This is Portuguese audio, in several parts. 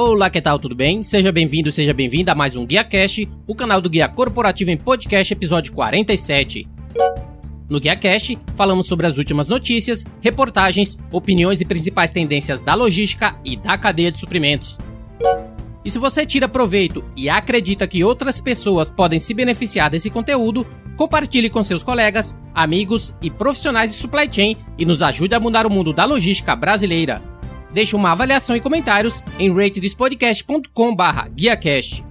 Olá, que tal? Tudo bem? Seja bem-vindo, seja bem-vinda a mais um Guia Cast, o canal do Guia Corporativo em Podcast, episódio 47. No Guia Cast, falamos sobre as últimas notícias, reportagens, opiniões e principais tendências da logística e da cadeia de suprimentos. E se você tira proveito e acredita que outras pessoas podem se beneficiar desse conteúdo, compartilhe com seus colegas, amigos e profissionais de supply chain e nos ajude a mudar o mundo da logística brasileira deixe uma avaliação e comentários em ratedespodcast.com/guiacast.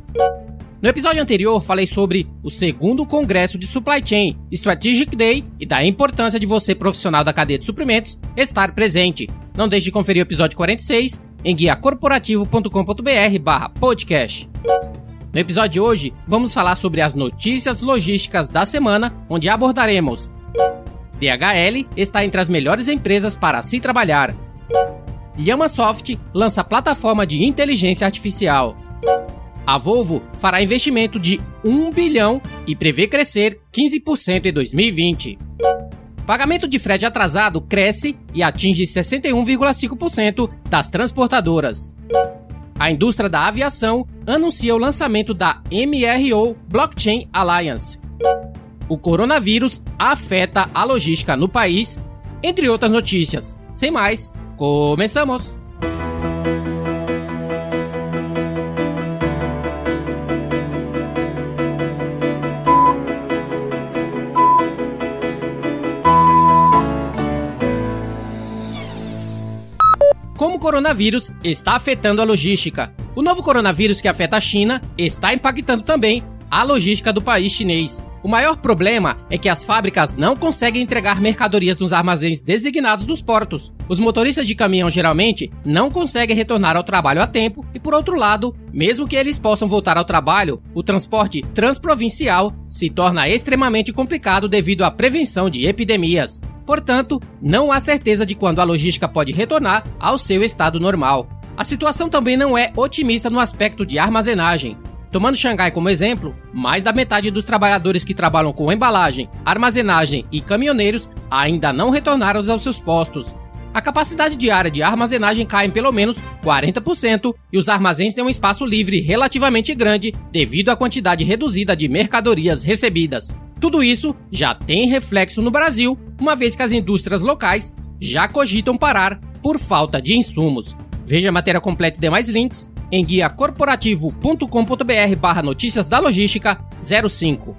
No episódio anterior, falei sobre o segundo Congresso de Supply Chain Strategic Day e da importância de você, profissional da cadeia de suprimentos, estar presente. Não deixe de conferir o episódio 46 em guiacorporativo.com.br/podcast. No episódio de hoje, vamos falar sobre as notícias logísticas da semana, onde abordaremos DHL está entre as melhores empresas para se trabalhar. Yamasoft lança plataforma de inteligência artificial. A Volvo fará investimento de 1 bilhão e prevê crescer 15% em 2020. Pagamento de frete atrasado cresce e atinge 61,5% das transportadoras. A indústria da aviação anuncia o lançamento da MRO Blockchain Alliance. O coronavírus afeta a logística no país, entre outras notícias. Sem mais, ¡Comenzamos! Como o coronavírus está afetando a logística? O novo coronavírus que afeta a China está impactando também a logística do país chinês. O maior problema é que as fábricas não conseguem entregar mercadorias nos armazéns designados dos portos. Os motoristas de caminhão geralmente não conseguem retornar ao trabalho a tempo e, por outro lado, mesmo que eles possam voltar ao trabalho, o transporte transprovincial se torna extremamente complicado devido à prevenção de epidemias. Portanto, não há certeza de quando a logística pode retornar ao seu estado normal. A situação também não é otimista no aspecto de armazenagem. Tomando Xangai como exemplo, mais da metade dos trabalhadores que trabalham com embalagem, armazenagem e caminhoneiros ainda não retornaram aos seus postos. A capacidade diária de armazenagem cai em pelo menos 40% e os armazéns têm um espaço livre relativamente grande devido à quantidade reduzida de mercadorias recebidas. Tudo isso já tem reflexo no Brasil, uma vez que as indústrias locais já cogitam parar por falta de insumos. Veja a matéria completa e demais links em guiacorporativo.com.br barra notícias da logística 05.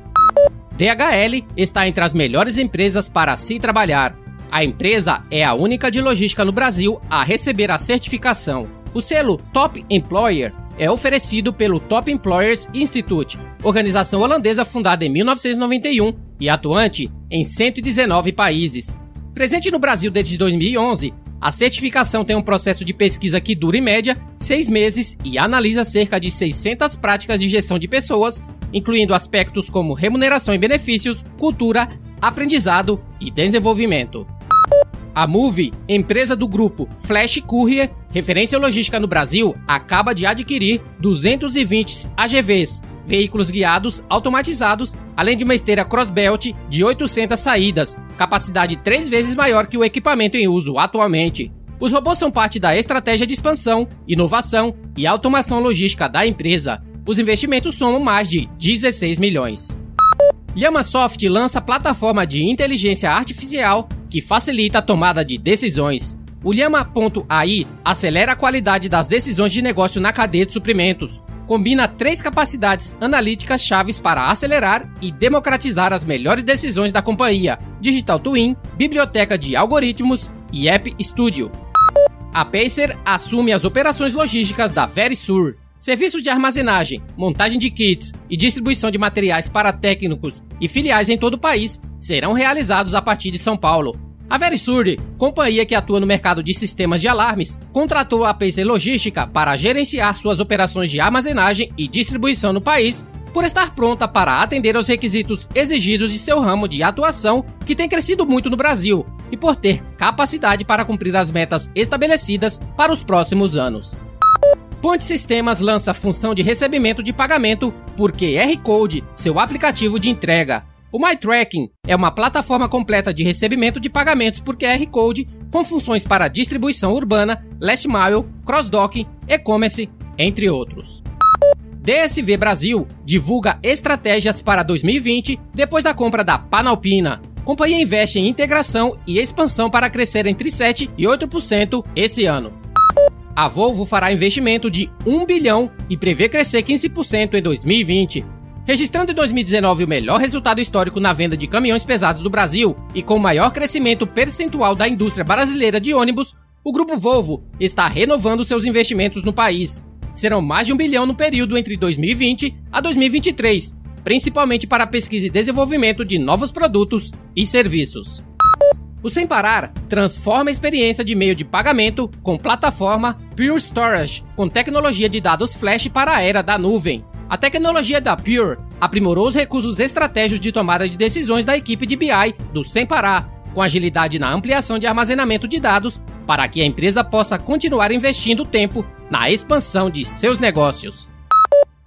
DHL está entre as melhores empresas para se trabalhar. A empresa é a única de logística no Brasil a receber a certificação. O selo Top Employer é oferecido pelo Top Employers Institute, organização holandesa fundada em 1991 e atuante em 119 países. Presente no Brasil desde 2011, a certificação tem um processo de pesquisa que dura em média seis meses e analisa cerca de 600 práticas de gestão de pessoas, incluindo aspectos como remuneração e benefícios, cultura, aprendizado e desenvolvimento. A Move, empresa do grupo Flash Courier, referência logística no Brasil, acaba de adquirir 220 AGVs, veículos guiados automatizados, além de uma esteira crossbelt de 800 saídas, capacidade três vezes maior que o equipamento em uso atualmente. Os robôs são parte da estratégia de expansão, inovação e automação logística da empresa. Os investimentos somam mais de 16 milhões. Yamasoft lança plataforma de inteligência artificial que facilita a tomada de decisões. O Llama.ai acelera a qualidade das decisões de negócio na cadeia de suprimentos, combina três capacidades analíticas chaves para acelerar e democratizar as melhores decisões da companhia: Digital Twin, Biblioteca de Algoritmos e App Studio. A Pacer assume as operações logísticas da Verisur. Serviços de armazenagem, montagem de kits e distribuição de materiais para técnicos e filiais em todo o país serão realizados a partir de São Paulo, a Verisure, companhia que atua no mercado de sistemas de alarmes, contratou a PC Logística para gerenciar suas operações de armazenagem e distribuição no país, por estar pronta para atender aos requisitos exigidos de seu ramo de atuação, que tem crescido muito no Brasil, e por ter capacidade para cumprir as metas estabelecidas para os próximos anos. Ponte Sistemas lança função de recebimento de pagamento por QR Code, seu aplicativo de entrega. O MyTracking é uma plataforma completa de recebimento de pagamentos por QR Code com funções para distribuição urbana, last mile, cross-docking, e-commerce, entre outros. DSV Brasil divulga estratégias para 2020 depois da compra da Panalpina. Companhia investe em integração e expansão para crescer entre 7 e 8% esse ano. A Volvo fará investimento de 1 bilhão e prevê crescer 15% em 2020, registrando em 2019 o melhor resultado histórico na venda de caminhões pesados do Brasil e com o maior crescimento percentual da indústria brasileira de ônibus, o grupo Volvo está renovando seus investimentos no país. Serão mais de um bilhão no período entre 2020 a 2023, principalmente para pesquisa e desenvolvimento de novos produtos e serviços. O Sem Parar transforma a experiência de meio de pagamento com plataforma Pure Storage, com tecnologia de dados flash para a era da nuvem. A tecnologia da Pure aprimorou os recursos estratégicos de tomada de decisões da equipe de BI do Sem Parar, com agilidade na ampliação de armazenamento de dados para que a empresa possa continuar investindo tempo na expansão de seus negócios.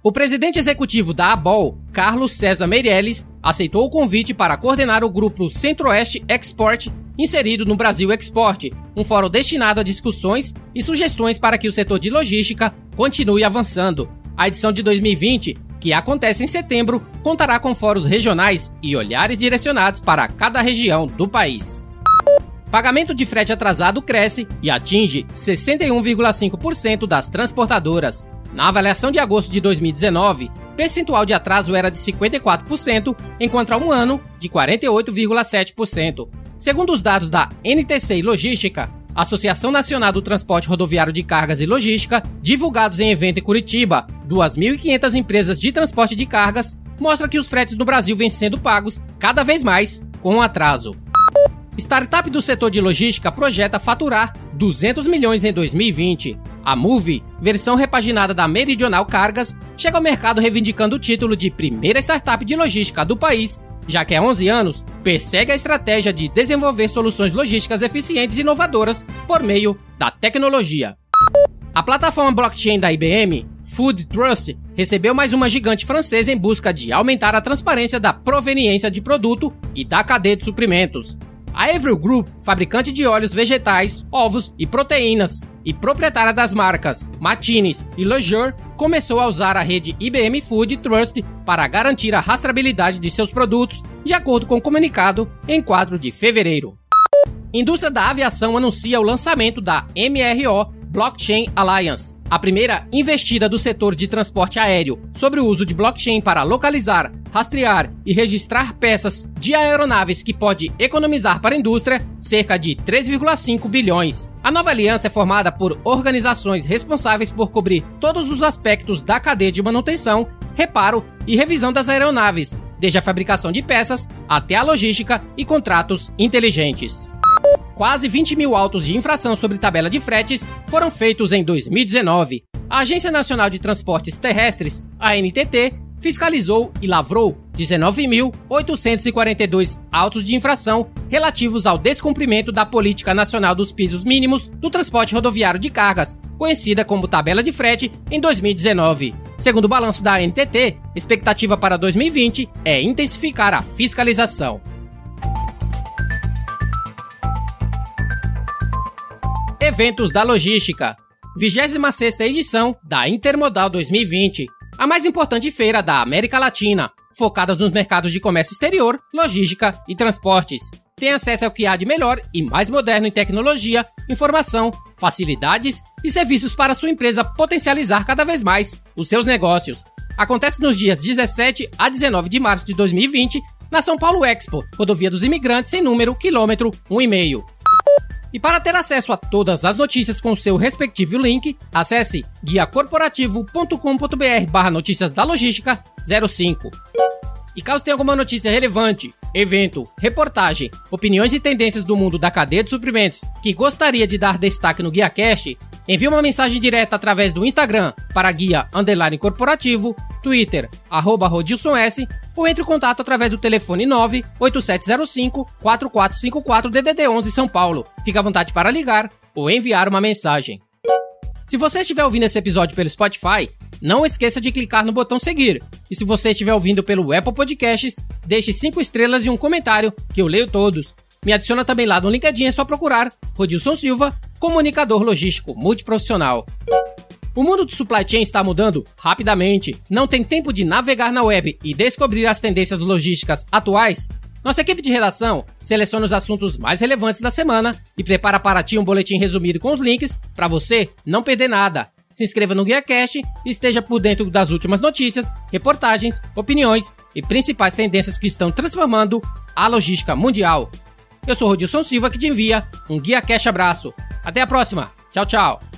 O presidente executivo da ABOL, Carlos César Meirelles, aceitou o convite para coordenar o grupo Centro-Oeste Export, inserido no Brasil Export, um fórum destinado a discussões e sugestões para que o setor de logística continue avançando, a edição de 2020, que acontece em setembro, contará com fóruns regionais e olhares direcionados para cada região do país. Pagamento de frete atrasado cresce e atinge 61,5% das transportadoras. Na avaliação de agosto de 2019, percentual de atraso era de 54%, enquanto há um ano de 48,7%. Segundo os dados da NTC Logística, Associação Nacional do Transporte Rodoviário de Cargas e Logística, divulgados em evento em Curitiba, 2.500 empresas de transporte de cargas, mostra que os fretes no Brasil vêm sendo pagos cada vez mais com atraso. Startup do setor de logística projeta faturar 200 milhões em 2020. A Move, versão repaginada da Meridional Cargas, chega ao mercado reivindicando o título de primeira startup de logística do país já que há 11 anos persegue a estratégia de desenvolver soluções logísticas eficientes e inovadoras por meio da tecnologia. A plataforma blockchain da IBM, Food Trust, recebeu mais uma gigante francesa em busca de aumentar a transparência da proveniência de produto e da cadeia de suprimentos. A Avril Group, fabricante de óleos vegetais, ovos e proteínas, e proprietária das marcas Matines e Lejeune, começou a usar a rede IBM Food Trust para garantir a rastreabilidade de seus produtos, de acordo com o comunicado em 4 de fevereiro. Indústria da aviação anuncia o lançamento da MRO Blockchain Alliance, a primeira investida do setor de transporte aéreo sobre o uso de blockchain para localizar, rastrear e registrar peças de aeronaves que pode economizar para a indústria cerca de 3,5 bilhões. A nova aliança é formada por organizações responsáveis por cobrir todos os aspectos da cadeia de manutenção, reparo e revisão das aeronaves, desde a fabricação de peças até a logística e contratos inteligentes. Quase 20 mil autos de infração sobre tabela de fretes foram feitos em 2019. A Agência Nacional de Transportes Terrestres, a NTT, fiscalizou e lavrou 19.842 autos de infração relativos ao descumprimento da Política Nacional dos Pisos Mínimos do Transporte Rodoviário de Cargas, conhecida como Tabela de Frete, em 2019. Segundo o balanço da NTT, expectativa para 2020 é intensificar a fiscalização. Eventos da Logística 26 edição da Intermodal 2020, a mais importante feira da América Latina, focadas nos mercados de comércio exterior, logística e transportes. Tem acesso ao que há de melhor e mais moderno em tecnologia, informação, facilidades e serviços para sua empresa potencializar cada vez mais os seus negócios. Acontece nos dias 17 a 19 de março de 2020 na São Paulo Expo, rodovia dos imigrantes em número quilômetro 1,5. E para ter acesso a todas as notícias com seu respectivo link, acesse guiacorporativo.com.br barra notícias da logística 05. E caso tenha alguma notícia relevante, evento, reportagem, opiniões e tendências do mundo da cadeia de suprimentos que gostaria de dar destaque no GuiaCast, envie uma mensagem direta através do Instagram para guia underline corporativo, Twitter, arroba Rodilson S, ou entre em contato através do telefone 98705-4454 DDD 11 São Paulo. Fique à vontade para ligar ou enviar uma mensagem. Se você estiver ouvindo esse episódio pelo Spotify, não esqueça de clicar no botão seguir. E se você estiver ouvindo pelo Apple Podcasts, deixe 5 estrelas e um comentário, que eu leio todos. Me adiciona também lá no LinkedIn, é só procurar Rodilson Silva, comunicador logístico multiprofissional. O mundo do supply chain está mudando rapidamente. Não tem tempo de navegar na web e descobrir as tendências logísticas atuais? Nossa equipe de redação seleciona os assuntos mais relevantes da semana e prepara para ti um boletim resumido com os links para você não perder nada. Se inscreva no GuiaCast e esteja por dentro das últimas notícias, reportagens, opiniões e principais tendências que estão transformando a logística mundial. Eu sou Rodilson Silva que te envia um GuiaCast abraço. Até a próxima. Tchau, tchau.